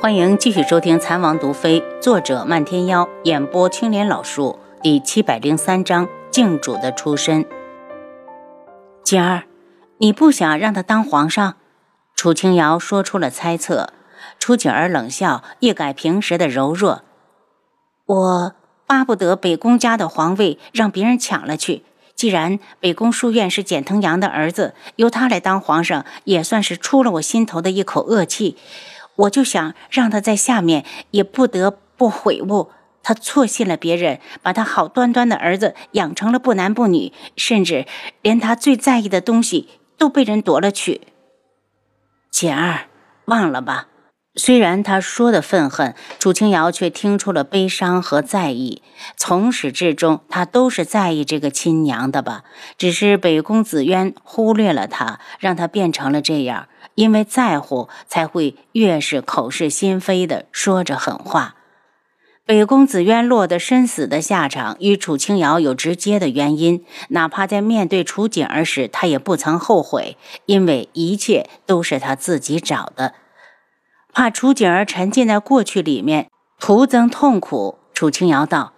欢迎继续收听《残王毒妃》，作者漫天妖，演播青莲老树，第七百零三章：靖主的出身。锦儿，你不想让他当皇上？楚清瑶说出了猜测。楚景儿冷笑，一改平时的柔弱：“我巴不得北宫家的皇位让别人抢了去。既然北宫书院是简藤阳的儿子，由他来当皇上，也算是出了我心头的一口恶气。”我就想让他在下面也不得不悔悟，他错信了别人，把他好端端的儿子养成了不男不女，甚至连他最在意的东西都被人夺了去。简儿，忘了吧。虽然他说的愤恨，楚清瑶却听出了悲伤和在意。从始至终，他都是在意这个亲娘的吧？只是北宫紫渊忽略了他，让他变成了这样。因为在乎，才会越是口是心非的说着狠话。北宫紫渊落得身死的下场，与楚清瑶有直接的原因。哪怕在面对楚锦儿时，他也不曾后悔，因为一切都是他自己找的。怕楚锦儿沉浸在过去里面，徒增痛苦。楚清瑶道：“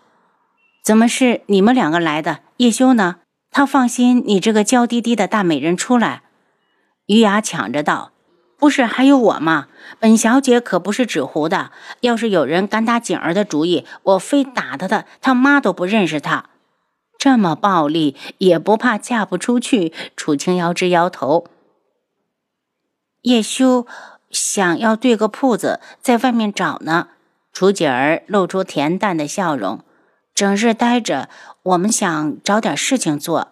怎么是你们两个来的？叶修呢？他放心你这个娇滴滴的大美人出来。”于雅抢着道：“不是还有我吗？本小姐可不是纸糊的。要是有人敢打景儿的主意，我非打他的他妈都不认识他。这么暴力，也不怕嫁不出去？”楚清瑶直摇头。叶修想要对个铺子，在外面找呢。楚景儿露出恬淡的笑容：“整日待着，我们想找点事情做。”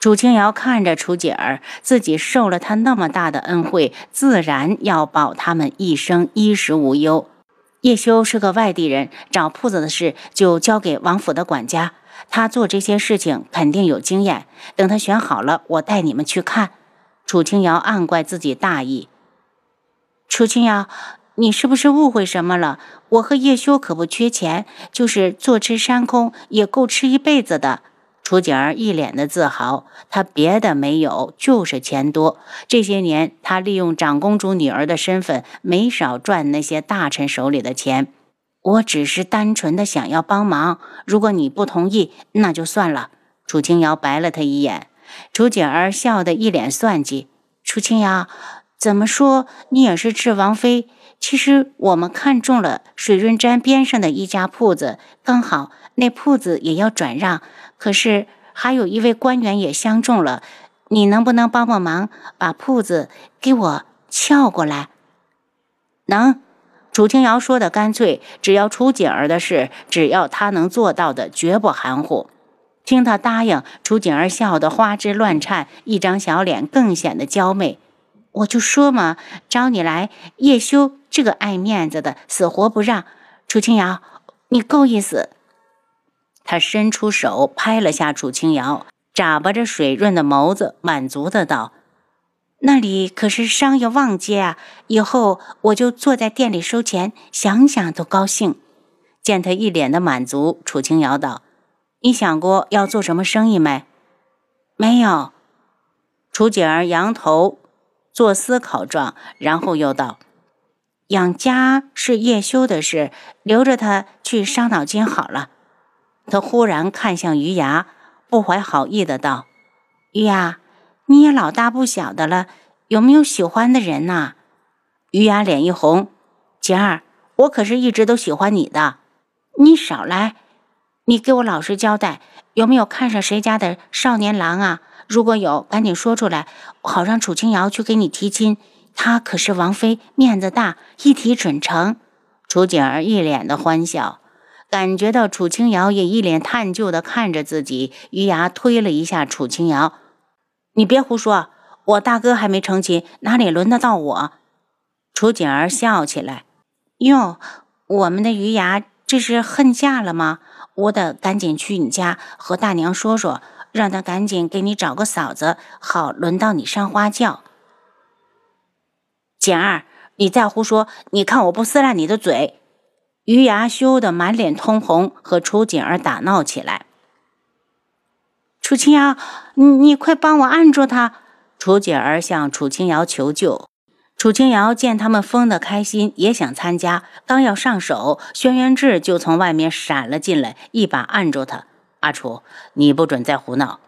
楚清瑶看着楚锦儿，自己受了他那么大的恩惠，自然要保他们一生衣食无忧。叶修是个外地人，找铺子的事就交给王府的管家，他做这些事情肯定有经验。等他选好了，我带你们去看。楚清瑶暗怪自己大意。楚清瑶，你是不是误会什么了？我和叶修可不缺钱，就是坐吃山空也够吃一辈子的。楚景儿一脸的自豪，她别的没有，就是钱多。这些年，她利用长公主女儿的身份，没少赚那些大臣手里的钱。我只是单纯的想要帮忙，如果你不同意，那就算了。楚清瑶白了他一眼，楚景儿笑得一脸算计。楚清瑶，怎么说你也是智王妃？其实我们看中了水润斋边上的一家铺子，刚好那铺子也要转让。可是还有一位官员也相中了，你能不能帮帮忙，把铺子给我撬过来？能。楚清瑶说的干脆，只要楚锦儿的事，只要他能做到的，绝不含糊。听他答应，楚锦儿笑得花枝乱颤，一张小脸更显得娇媚。我就说嘛，找你来，叶修这个爱面子的，死活不让。楚清瑶，你够意思。他伸出手拍了下楚清瑶，眨巴着水润的眸子，满足的道：“那里可是商业旺街啊，以后我就坐在店里收钱，想想都高兴。”见他一脸的满足，楚清瑶道：“你想过要做什么生意没？”“没有。”楚锦儿仰头做思考状，然后又道：“养家是叶修的事，留着他去伤脑筋好了。”他忽然看向于牙，不怀好意的道：“于牙，你也老大不小的了，有没有喜欢的人呐？”于牙脸一红：“姐儿，我可是一直都喜欢你的，你少来！你给我老实交代，有没有看上谁家的少年郎啊？如果有，赶紧说出来，好让楚清瑶去给你提亲。她可是王妃，面子大，一提准成。”楚景儿一脸的欢笑。感觉到楚清瑶也一脸探究地看着自己，余牙推了一下楚清瑶：“你别胡说，我大哥还没成亲，哪里轮得到我？”楚锦儿笑起来：“哟，我们的余牙这是恨嫁了吗？我得赶紧去你家和大娘说说，让她赶紧给你找个嫂子，好轮到你上花轿。”简儿，你再胡说，你看我不撕烂你的嘴！于牙羞得满脸通红，和楚锦儿打闹起来。楚清瑶，你你快帮我按住他！楚锦儿向楚清瑶求救。楚清瑶见他们疯得开心，也想参加。刚要上手，轩辕志就从外面闪了进来，一把按住他：“阿楚，你不准再胡闹！”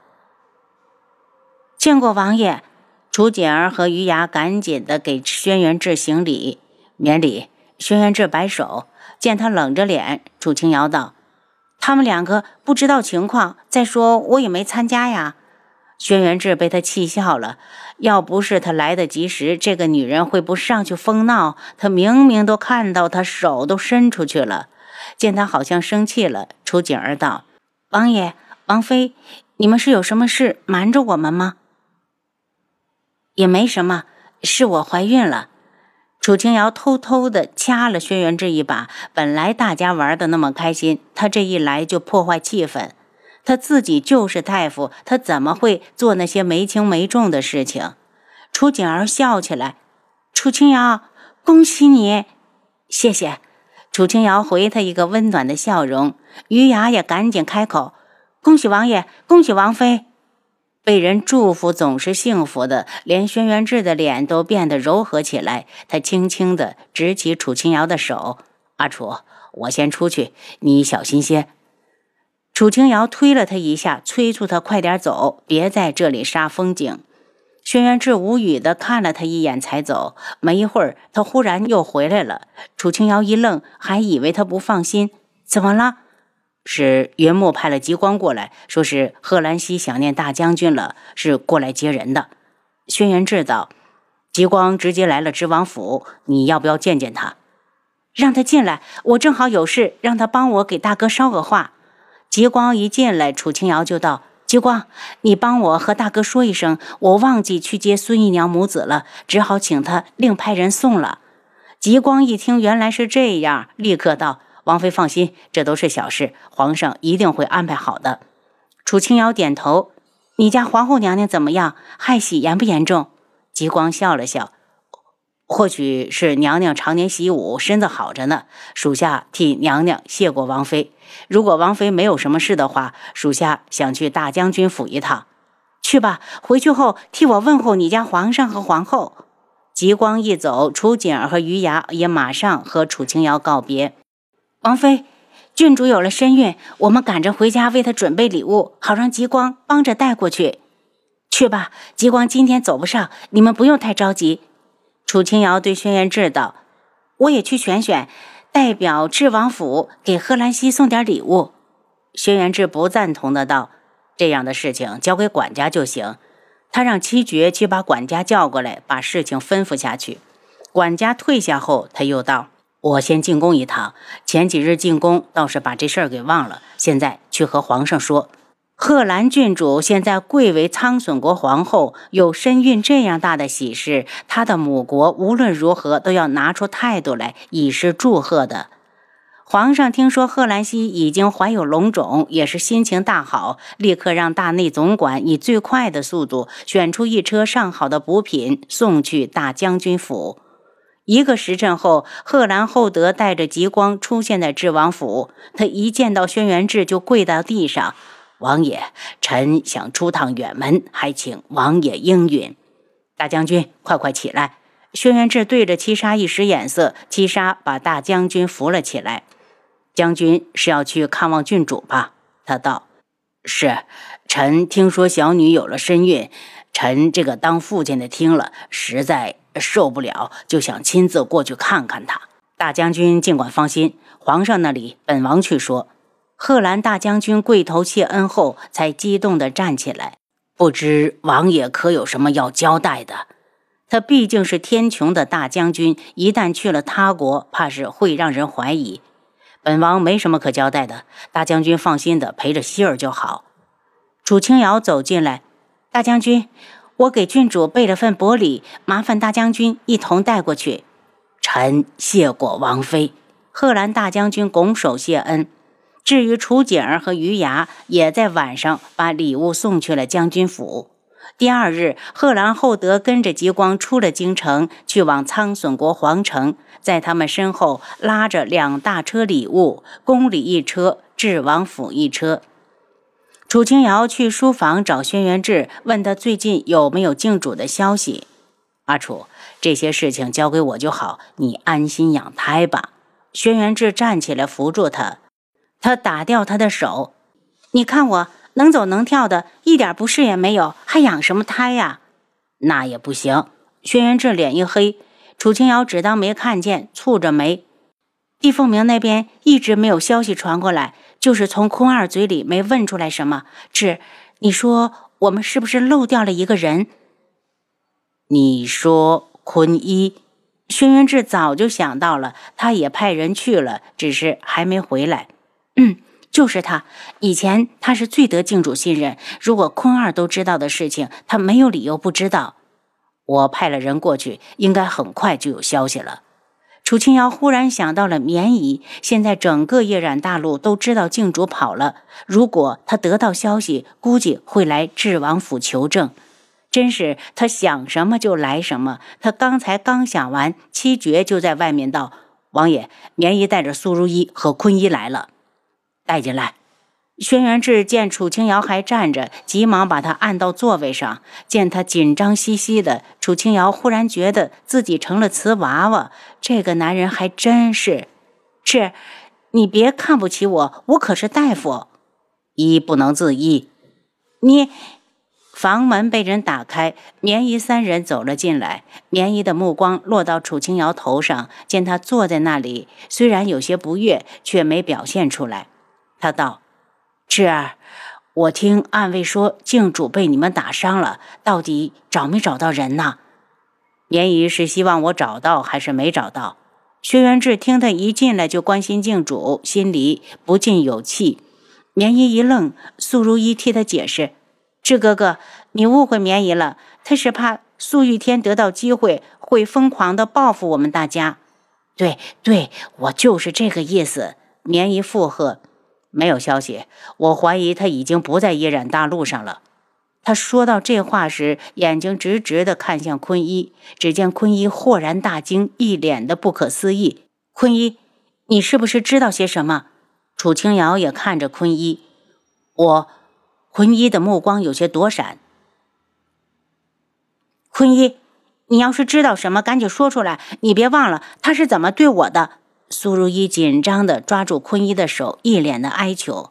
见过王爷。楚锦儿和余牙赶紧的给轩辕志行礼，免礼。轩辕志摆手，见他冷着脸，楚清瑶道：“他们两个不知道情况，再说我也没参加呀。”轩辕志被他气笑了。要不是他来得及时，这个女人会不上去疯闹？他明明都看到，他手都伸出去了。见他好像生气了，楚景儿道：“王爷、王妃，你们是有什么事瞒着我们吗？”也没什么，是我怀孕了。楚清瑶偷偷的掐了轩辕志一把。本来大家玩的那么开心，他这一来就破坏气氛。他自己就是大夫，他怎么会做那些没轻没重的事情？楚景儿笑起来：“楚清瑶，恭喜你！”谢谢。楚清瑶回他一个温暖的笑容。余雅也赶紧开口：“恭喜王爷，恭喜王妃！”被人祝福总是幸福的，连轩辕志的脸都变得柔和起来。他轻轻地执起楚清瑶的手：“阿楚，我先出去，你小心些。”楚清瑶推了他一下，催促他快点走，别在这里煞风景。轩辕志无语地看了他一眼，才走。没一会儿，他忽然又回来了。楚清瑶一愣，还以为他不放心。怎么了？是云木派了极光过来，说是贺兰溪想念大将军了，是过来接人的。轩辕志道：“极光直接来了知王府，你要不要见见他？让他进来，我正好有事，让他帮我给大哥捎个话。”极光一进来，楚清瑶就道：“极光，你帮我和大哥说一声，我忘记去接孙姨娘母子了，只好请他另派人送了。”极光一听原来是这样，立刻道：“王妃放心，这都是小事，皇上一定会安排好的。”楚清瑶点头：“你家皇后娘娘怎么样？害喜严不严重？”极光笑了笑。或许是娘娘常年习武，身子好着呢。属下替娘娘谢过王妃。如果王妃没有什么事的话，属下想去大将军府一趟。去吧，回去后替我问候你家皇上和皇后。极光一走，楚景儿和余牙也马上和楚清瑶告别。王妃，郡主有了身孕，我们赶着回家为她准备礼物，好让极光帮着带过去。去吧，极光今天走不上，你们不用太着急。楚清瑶对轩辕志道：“我也去选选，代表智王府给贺兰溪送点礼物。”轩辕志不赞同的道：“这样的事情交给管家就行。”他让七绝去把管家叫过来，把事情吩咐下去。管家退下后，他又道：“我先进宫一趟。前几日进宫倒是把这事儿给忘了，现在去和皇上说。”贺兰郡主现在贵为苍隼国皇后，有身孕这样大的喜事，她的母国无论如何都要拿出态度来，以示祝贺的。皇上听说贺兰熙已经怀有龙种，也是心情大好，立刻让大内总管以最快的速度选出一车上好的补品送去大将军府。一个时辰后，贺兰厚德带着极光出现在智王府，他一见到轩辕志就跪到地上。王爷，臣想出趟远门，还请王爷应允。大将军，快快起来！轩辕志对着七杀一使眼色，七杀把大将军扶了起来。将军是要去看望郡主吧？他道：“是。臣听说小女有了身孕，臣这个当父亲的听了实在受不了，就想亲自过去看看他。大将军尽管放心，皇上那里本王去说。”贺兰大将军跪头谢恩后，才激动地站起来。不知王爷可有什么要交代的？他毕竟是天穹的大将军，一旦去了他国，怕是会让人怀疑。本王没什么可交代的，大将军放心的陪着希儿就好。楚清瑶走进来，大将军，我给郡主备了份薄礼，麻烦大将军一同带过去。臣谢过王妃。贺兰大将军拱手谢恩。至于楚景儿和余牙，也在晚上把礼物送去了将军府。第二日，贺兰厚德跟着极光出了京城，去往苍隼国皇城，在他们身后拉着两大车礼物，宫里一车，智王府一车。楚清瑶去书房找轩辕志，问他最近有没有靖主的消息。阿楚，这些事情交给我就好，你安心养胎吧。轩辕志站起来扶住他，他打掉他的手。你看我能走能跳的，一点不适也没有，还养什么胎呀？那也不行。轩辕志脸一黑，楚清瑶只当没看见，蹙着眉。帝凤鸣那边一直没有消息传过来，就是从坤二嘴里没问出来什么。志，你说我们是不是漏掉了一个人？你说坤一？轩辕志早就想到了，他也派人去了，只是还没回来。嗯，就是他。以前他是最得静主信任，如果坤二都知道的事情，他没有理由不知道。我派了人过去，应该很快就有消息了。楚清瑶忽然想到了绵姨，现在整个夜染大陆都知道静主跑了，如果他得到消息，估计会来智王府求证。真是他想什么就来什么。他刚才刚想完，七绝就在外面道：“王爷，绵姨带着苏如意和坤一来了，带进来。”轩辕志见楚清瑶还站着，急忙把他按到座位上。见他紧张兮兮的，楚清瑶忽然觉得自己成了瓷娃娃。这个男人还真是……是，你别看不起我，我可是大夫。医不能自医，你。房门被人打开，棉衣三人走了进来。棉衣的目光落到楚清瑶头上，见她坐在那里，虽然有些不悦，却没表现出来。他道：“智儿，我听暗卫说靖主被你们打伤了，到底找没找到人呢？”绵姨是希望我找到，还是没找到？薛元志听他一进来就关心靖主，心里不禁有气。绵姨一愣，素如一替他解释。智哥哥，你误会绵姨了，他是怕素玉天得到机会会疯狂的报复我们大家。对对，我就是这个意思。绵姨附和。没有消息，我怀疑他已经不在夜染大陆上了。他说到这话时，眼睛直直的看向坤一。只见坤一豁然大惊，一脸的不可思议。坤一，你是不是知道些什么？楚清瑶也看着坤一，我。坤一的目光有些躲闪。坤一，你要是知道什么，赶紧说出来。你别忘了他是怎么对我的。苏如意紧张地抓住坤一的手，一脸的哀求。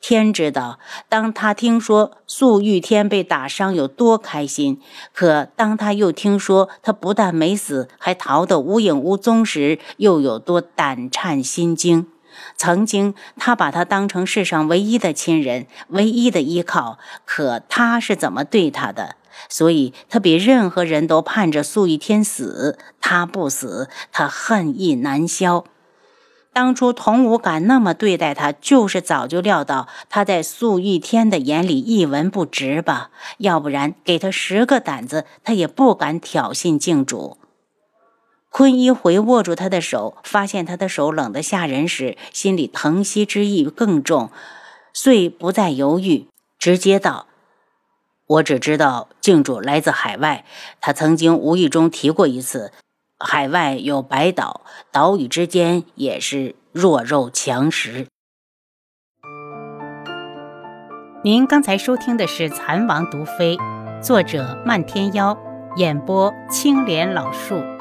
天知道，当他听说素玉天被打伤有多开心，可当他又听说他不但没死，还逃得无影无踪时，又有多胆颤心惊。曾经，他把他当成世上唯一的亲人，唯一的依靠。可他是怎么对他的？所以，他比任何人都盼着素玉天死。他不死，他恨意难消。当初童武敢那么对待他，就是早就料到他在素玉天的眼里一文不值吧？要不然，给他十个胆子，他也不敢挑衅靖主。坤一回握住他的手，发现他的手冷得吓人时，心里疼惜之意更重，遂不再犹豫，直接道：“我只知道靖主来自海外，他曾经无意中提过一次，海外有白岛，岛屿之间也是弱肉强食。”您刚才收听的是《蚕王毒妃》，作者漫天妖，演播青莲老树。